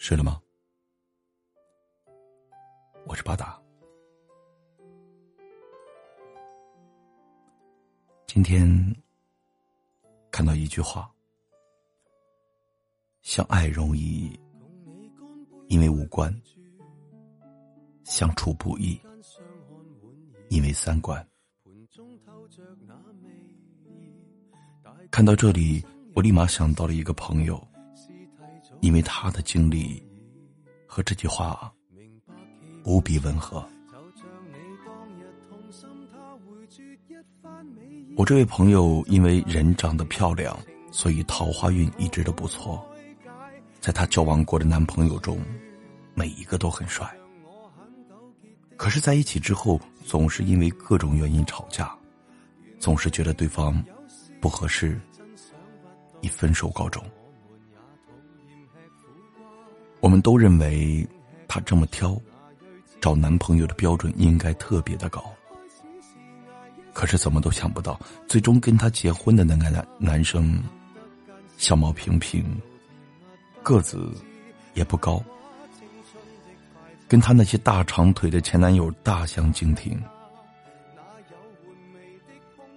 睡了吗？我是巴达。今天看到一句话：相爱容易，因为五官；相处不易，因为三观。看到这里，我立马想到了一个朋友。因为他的经历和这句话无比吻合。我这位朋友因为人长得漂亮，所以桃花运一直都不错。在他交往过的男朋友中，每一个都很帅。可是，在一起之后，总是因为各种原因吵架，总是觉得对方不合适，以分手告终。我们都认为，她这么挑，找男朋友的标准应该特别的高。可是怎么都想不到，最终跟她结婚的那个男男生，相貌平平，个子也不高，跟他那些大长腿的前男友大相径庭。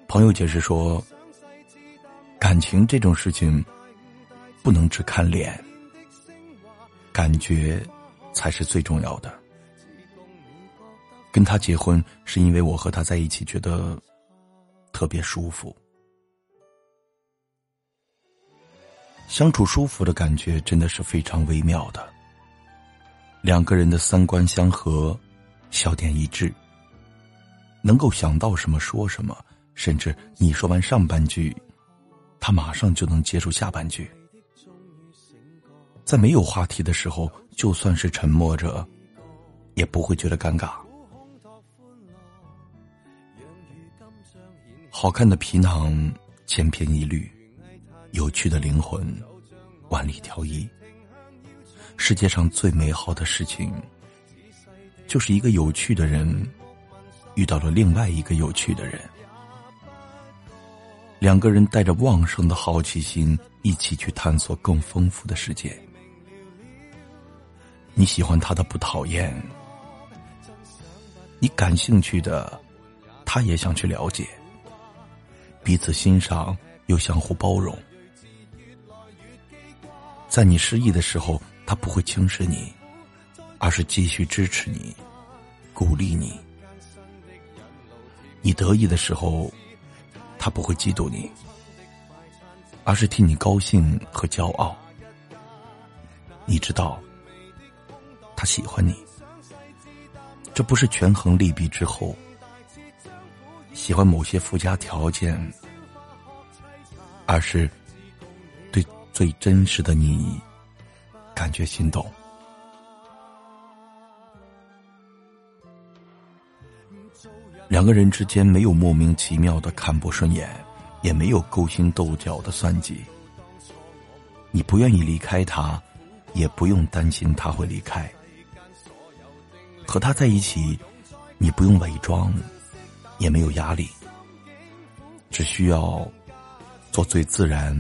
朋友解释说，感情这种事情，不能只看脸。感觉才是最重要的。跟他结婚是因为我和他在一起觉得特别舒服，相处舒服的感觉真的是非常微妙的。两个人的三观相合，笑点一致，能够想到什么说什么，甚至你说完上半句，他马上就能接住下半句。在没有话题的时候，就算是沉默着，也不会觉得尴尬。好看的皮囊千篇一律，有趣的灵魂万里挑一。世界上最美好的事情，就是一个有趣的人遇到了另外一个有趣的人，两个人带着旺盛的好奇心，一起去探索更丰富的世界。你喜欢他的不讨厌，你感兴趣的，他也想去了解，彼此欣赏又相互包容。在你失意的时候，他不会轻视你，而是继续支持你，鼓励你；你得意的时候，他不会嫉妒你，而是替你高兴和骄傲。你知道。他喜欢你，这不是权衡利弊之后，喜欢某些附加条件，而是对最真实的你感觉心动。两个人之间没有莫名其妙的看不顺眼，也没有勾心斗角的算计。你不愿意离开他，也不用担心他会离开。和他在一起，你不用伪装，也没有压力，只需要做最自然、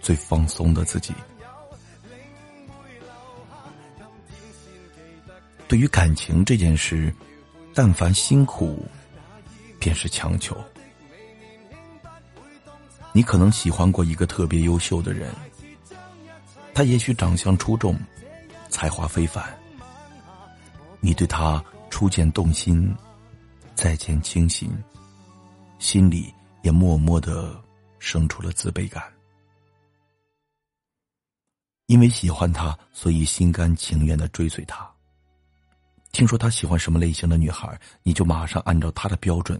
最放松的自己。对于感情这件事，但凡辛苦，便是强求。你可能喜欢过一个特别优秀的人，他也许长相出众，才华非凡。你对他初见动心，再见倾心，心里也默默的生出了自卑感。因为喜欢他，所以心甘情愿的追随他。听说他喜欢什么类型的女孩，你就马上按照他的标准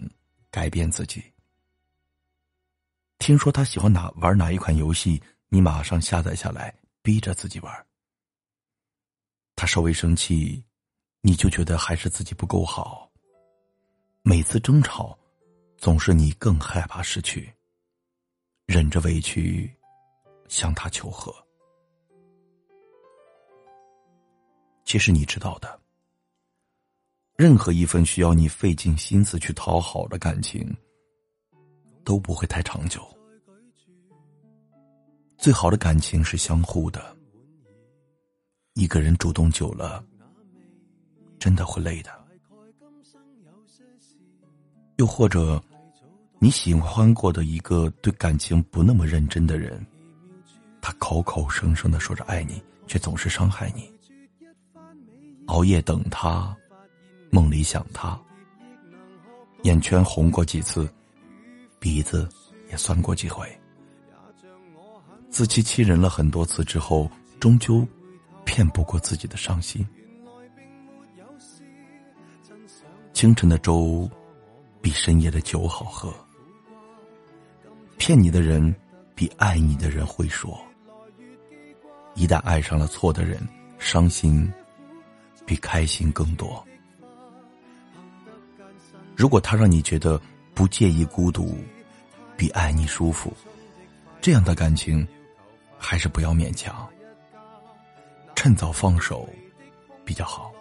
改变自己。听说他喜欢哪玩哪一款游戏，你马上下载下来，逼着自己玩。他稍微生气。你就觉得还是自己不够好。每次争吵，总是你更害怕失去，忍着委屈向他求和。其实你知道的，任何一份需要你费尽心思去讨好的感情，都不会太长久。最好的感情是相互的。一个人主动久了，真的会累的。又或者，你喜欢过的一个对感情不那么认真的人，他口口声声的说着爱你，却总是伤害你。熬夜等他，梦里想他，眼圈红过几次，鼻子也酸过几回，自欺欺人了很多次之后，终究骗不过自己的伤心。清晨的粥比深夜的酒好喝，骗你的人比爱你的人会说。一旦爱上了错的人，伤心。比开心更多。如果他让你觉得不介意孤独，比爱你舒服，这样的感情，还是不要勉强，趁早放手比较好。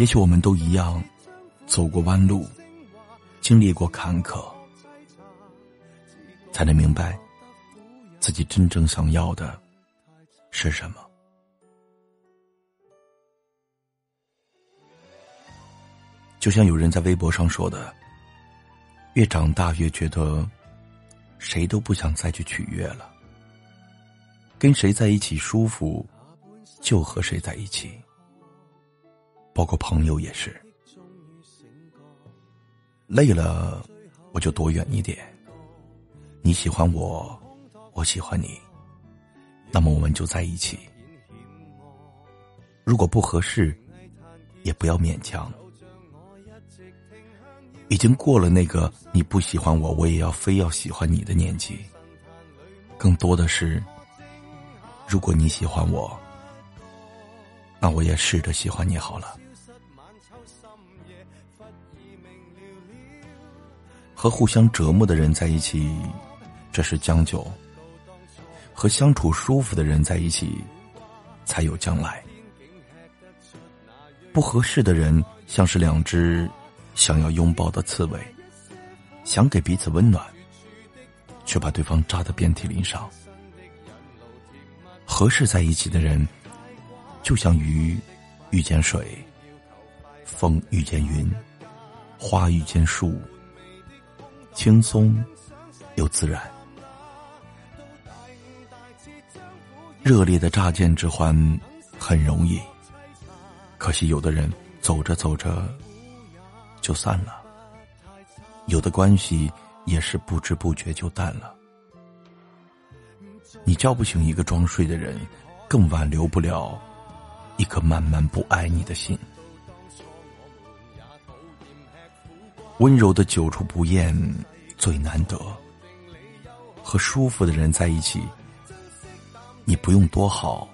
也许我们都一样，走过弯路，经历过坎坷，才能明白自己真正想要的是什么。就像有人在微博上说的：“越长大越觉得，谁都不想再去取悦了。跟谁在一起舒服，就和谁在一起。包括朋友也是。累了，我就躲远一点。你喜欢我，我喜欢你，那么我们就在一起。如果不合适，也不要勉强。”已经过了那个你不喜欢我，我也要非要喜欢你的年纪。更多的是，如果你喜欢我，那我也试着喜欢你好了。和互相折磨的人在一起，这是将就；和相处舒服的人在一起，才有将来。不合适的人，像是两只。想要拥抱的刺猬，想给彼此温暖，却把对方扎得遍体鳞伤。合适在一起的人，就像鱼遇见水，风遇见云，花遇见树，轻松又自然。热烈的乍见之欢很容易，可惜有的人走着走着。就散了，有的关系也是不知不觉就淡了。你叫不醒一个装睡的人，更挽留不了一颗慢慢不爱你的心。温柔的久处不厌最难得，和舒服的人在一起，你不用多好，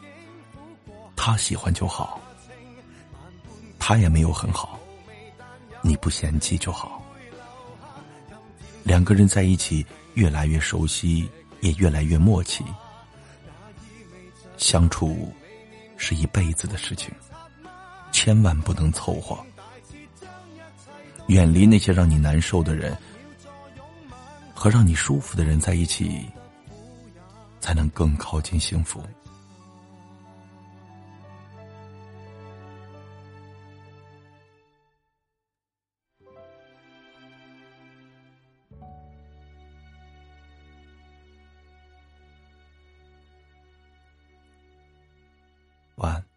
他喜欢就好，他也没有很好。你不嫌弃就好。两个人在一起，越来越熟悉，也越来越默契。相处是一辈子的事情，千万不能凑合。远离那些让你难受的人，和让你舒服的人在一起，才能更靠近幸福。晚安。